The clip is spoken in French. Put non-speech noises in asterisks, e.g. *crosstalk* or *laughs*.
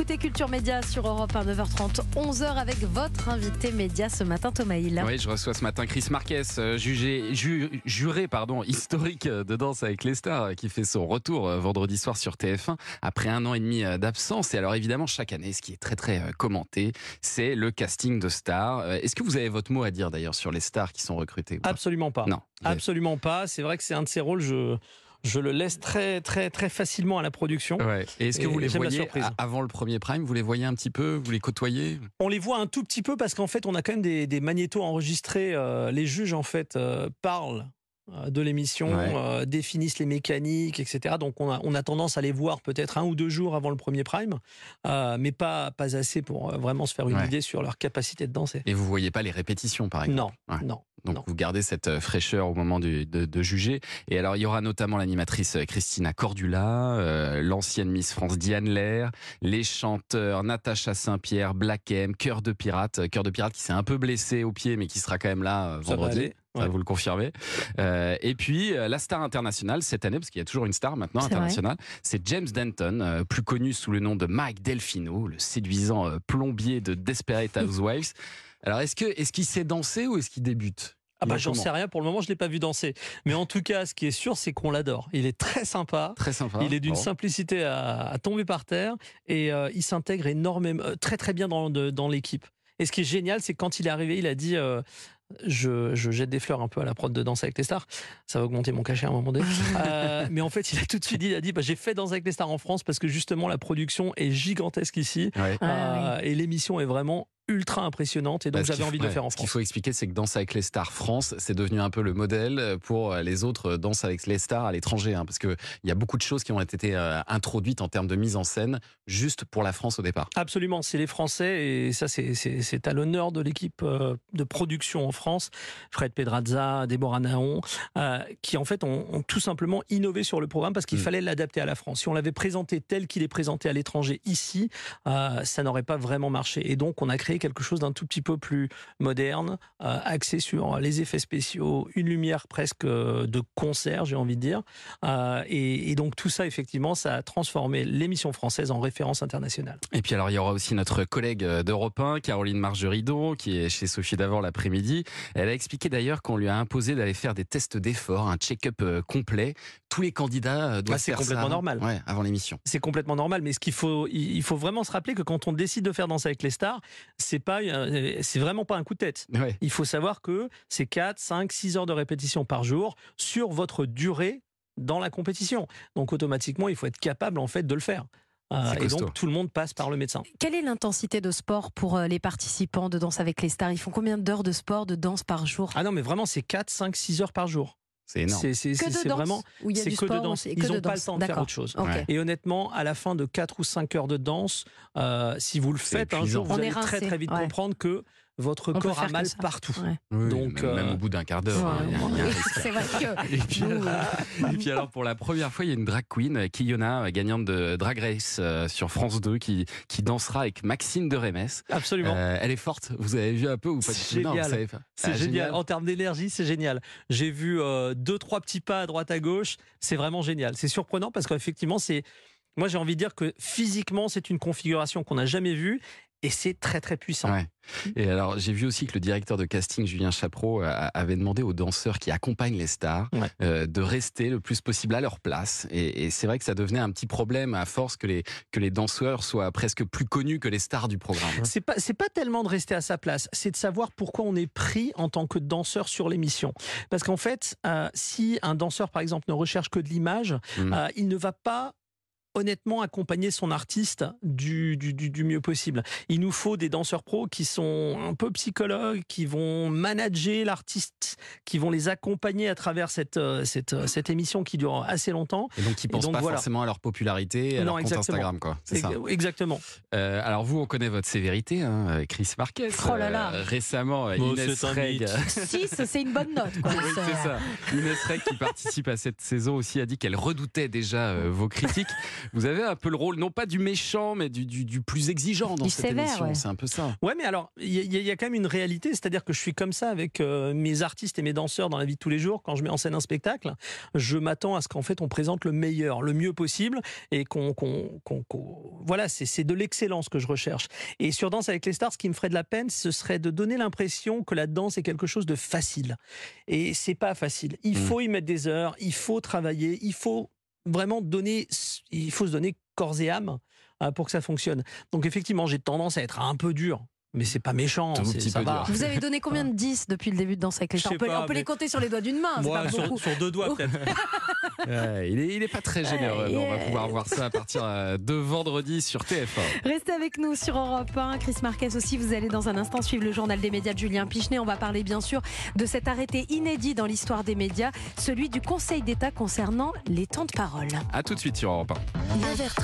écoutez Culture Média sur Europe 1, 9h30, 11h avec votre invité média ce matin, Thomas Hill. Oui, je reçois ce matin Chris Marquez, euh, jugé, ju- juré pardon, historique euh, de Danse avec les stars, euh, qui fait son retour vendredi soir sur TF1 après un an et demi d'absence. Et alors évidemment, chaque année, ce qui est très très commenté, c'est le casting de stars. Est-ce que vous avez votre mot à dire d'ailleurs sur les stars qui sont recrutées Absolument pas. Non. Absolument pas. C'est vrai que c'est un de ces rôles, je, je le laisse très, très, très facilement à la production. Ouais. Et est-ce que vous les voyez avant le premier prime Vous les voyez un petit peu Vous les côtoyez? On les voit un tout petit peu parce qu'en fait, on a quand même des, des magnétos enregistrés. euh, les juges, en fait, euh, parlent euh, de l'émission, Ouais. euh, définissent les mécaniques, etc. Donc, on a, on a tendance à les voir peut-être un ou deux jours avant le premier prime, euh, mais pas, pas assez pour vraiment se faire une Ouais. idée sur leur capacité de danser. Et vous voyez pas les répétitions par exemple? Non, Ouais. non. Donc Non. vous gardez cette euh, fraîcheur au moment de, de juger. Et alors il y aura notamment l'animatrice euh, Christina Cordula, euh, l'ancienne Miss France Diane Lair, les chanteurs Natacha Saint-Pierre, Black M, Cœur de Pirate, Cœur de Pirate qui s'est un peu blessé au pied mais qui sera quand même là euh, vendredi. Ça, ouais. vous le confirmez. Euh, et puis euh, la star internationale cette année, parce qu'il y a toujours une star maintenant internationale, c'est James Denton, euh, plus connu sous le nom de Mike Delfino, le séduisant plombier de Desperate Housewives. *laughs* Alors est-ce que est-ce qu'il sait danser ou est-ce qu'il débute Ah bah, est j'en sais rien. Pour le moment, je l'ai pas vu danser. Mais en tout cas, ce qui est sûr, c'est qu'on l'adore. Il est très sympa. Très sympa. Il est d'une Bon. simplicité à, à tomber par terre et euh, il s'intègre énormément, euh, très très bien dans, de- dans l'équipe. Et ce qui est génial, c'est que quand il est arrivé, il a dit euh, je, je jette des fleurs un peu à la prod de Danse avec les stars. Ça va augmenter mon cachet à un moment donné. *laughs* Euh, mais en fait, il a tout de suite dit il a dit bah, j'ai fait Danse avec les stars en France parce que justement la production est gigantesque ici Ouais. Ah, et l'émission est vraiment ultra impressionnante et donc Bah, j'avais envie de le faire en Ce qu'il France. faut expliquer, c'est que Danse avec les stars France, c'est devenu un peu le modèle pour les autres Danse avec les stars à l'étranger. hein, parce qu'il y a beaucoup de choses qui ont été euh, introduites en termes de mise en scène juste pour la France au départ. Absolument, c'est les Français et ça c'est- à l'honneur de l'équipe euh, de production en France, Fred Pedrazza, Déborah Naon, euh, qui en fait ont, ont tout simplement innové sur le programme parce qu'il Mm. fallait l'adapter à la France. Si on l'avait présenté tel qu'il est présenté à l'étranger ici, euh, ça n'aurait pas vraiment marché. Et donc on a créé quelque chose d'un tout petit peu plus moderne, euh, axé sur les effets spéciaux, une lumière presque euh, de concert, j'ai envie de dire. Euh, et, et donc tout ça effectivement, ça a transformé l'émission française en référence internationale. Et puis alors, il y aura aussi notre collègue d'Europe 1, Caroline Margeridon, qui est chez Sophie Davant l'après-midi. Elle a expliqué d'ailleurs qu'on lui a imposé d'aller faire des tests d'effort, un check-up complet. Tous les candidats doivent Ah, c'est faire ça complètement avant- normal. Ouais, avant l'émission. c'est complètement normal, mais ce qu'il faut, il faut vraiment se rappeler que quand on décide de faire Danser avec les stars, c'est pas, euh, c'est vraiment pas un coup de tête. Ouais. Il faut savoir que c'est 4, 5, 6 heures de répétition par jour sur votre durée dans la compétition. Donc automatiquement, il faut être capable en fait de le faire. Euh, et donc tout le monde passe par le médecin. Quelle est l'intensité de sport pour euh, les participants de Danse avec les stars? Ils font combien d'heures de sport, de danse par jour? Ah non, mais vraiment, c'est 4, 5, 6 heures par jour. C'est énorme. C'est c'est- Que c'est- de c'est danse vraiment. Ou il y a C'est du que de danse. Ils n'ont pas le temps de faire autre chose. Ok. Ouais. Et honnêtement, à la fin de 4 ou 5 heures de danse, euh, si vous le faites un épuisant. jour, vous allez très très vite ouais. comprendre que votre On corps a mal partout. Ouais. Oui, Donc, même, même euh, au bout d'un quart d'heure, hein. *laughs* C'est vrai que *laughs* Et puis, nous, et puis alors pour la première fois, il y a une drag queen, euh, Kiyona, euh, gagnante de Drag Race euh, sur France 2, qui, qui dansera avec Maxime de Rémès. Absolument. Euh, elle est forte. Vous avez vu un peu ou pas C'est génial. vous savez pas. C'est Ah, génial. En termes d'énergie, c'est génial. J'ai vu euh, deux, trois petits pas à droite, à gauche. C'est vraiment génial. C'est surprenant parce qu'effectivement, c'est. Moi, j'ai envie de dire que physiquement, c'est une configuration qu'on n'a jamais vue et c'est très, très puissant. Ouais. Et alors, j'ai vu aussi que le directeur de casting, Julien Chapreau, a- avait demandé aux danseurs qui accompagnent les stars Ouais. euh, de rester le plus possible à leur place. Et, et c'est vrai que ça devenait un petit problème à force que les, que les danseurs soient presque plus connus que les stars du programme. C'est pas, c'est pas tellement de rester à sa place, c'est de savoir pourquoi on est pris en tant que danseur sur l'émission. Parce qu'en fait, euh, si un danseur, par exemple, ne recherche que de l'image, Mm. euh, il ne va pas honnêtement accompagner son artiste du, du, du- du mieux possible. Il nous faut des danseurs pros qui sont un peu psychologues, qui vont manager l'artiste, qui vont les accompagner à travers cette, euh, cette, euh, cette émission qui dure assez longtemps. Et donc, ils pensent donc, pas voilà. forcément à leur popularité, à Non, leur compte exactement. Instagram, quoi. C'est ça. Ex- Exactement. Euh, alors vous, on connaît votre sévérité, hein, Chris Marquez. Oh là là. Euh, récemment, Oh, Inès c'est un Reg. mythe. *laughs* 6, c'est une bonne note. Quoi. Oui, c'est ça. Inès Reg, qui participe à cette saison aussi, a dit qu'elle redoutait déjà euh, vos critiques. *laughs* Vous avez un peu le rôle, non pas du méchant, mais du, du, du plus exigeant dans Du cette sévère, émission. ouais. C'est un peu ça. Ouais, mais alors, il y, a- il y a quand même une réalité, c'est-à-dire que je suis comme ça avec euh, mes artistes et mes danseurs dans la vie de tous les jours. Quand je mets en scène un spectacle, je m'attends à ce qu'en fait on présente le meilleur, le mieux possible, et qu'on, qu'on- qu'on- qu'on- voilà, c'est, c'est de l'excellence que je recherche. Et sur Danse avec les stars, ce qui me ferait de la peine, ce serait de donner l'impression que la danse est quelque chose de facile. Et c'est pas facile. Il Mm. faut y mettre des heures, il faut travailler, il faut vraiment donner, il faut se donner corps et âme euh, pour que ça fonctionne. Donc effectivement, j'ai tendance à être un peu dur, mais c'est pas méchant. Tout c'est- petit ça peu va. dur. Vous avez donné combien de 10 depuis le début de Danse avec les stars on peut, pas, on peut les compter sur les doigts d'une main, c'est Moi, pas sur, beaucoup. sur deux doigts peut-être. *laughs* Ouais, il, est, il est pas très généreux, mais on va pouvoir voir ça à partir euh, de vendredi sur TF1. Restez avec nous sur Europe 1. Chris Marquez aussi, vous allez dans un instant suivre le journal des médias de Julien Pichenet. On va parler bien sûr de cet arrêté inédit dans l'histoire des médias, celui du Conseil d'État concernant les temps de parole. À tout de suite sur Europe 1. 9h30,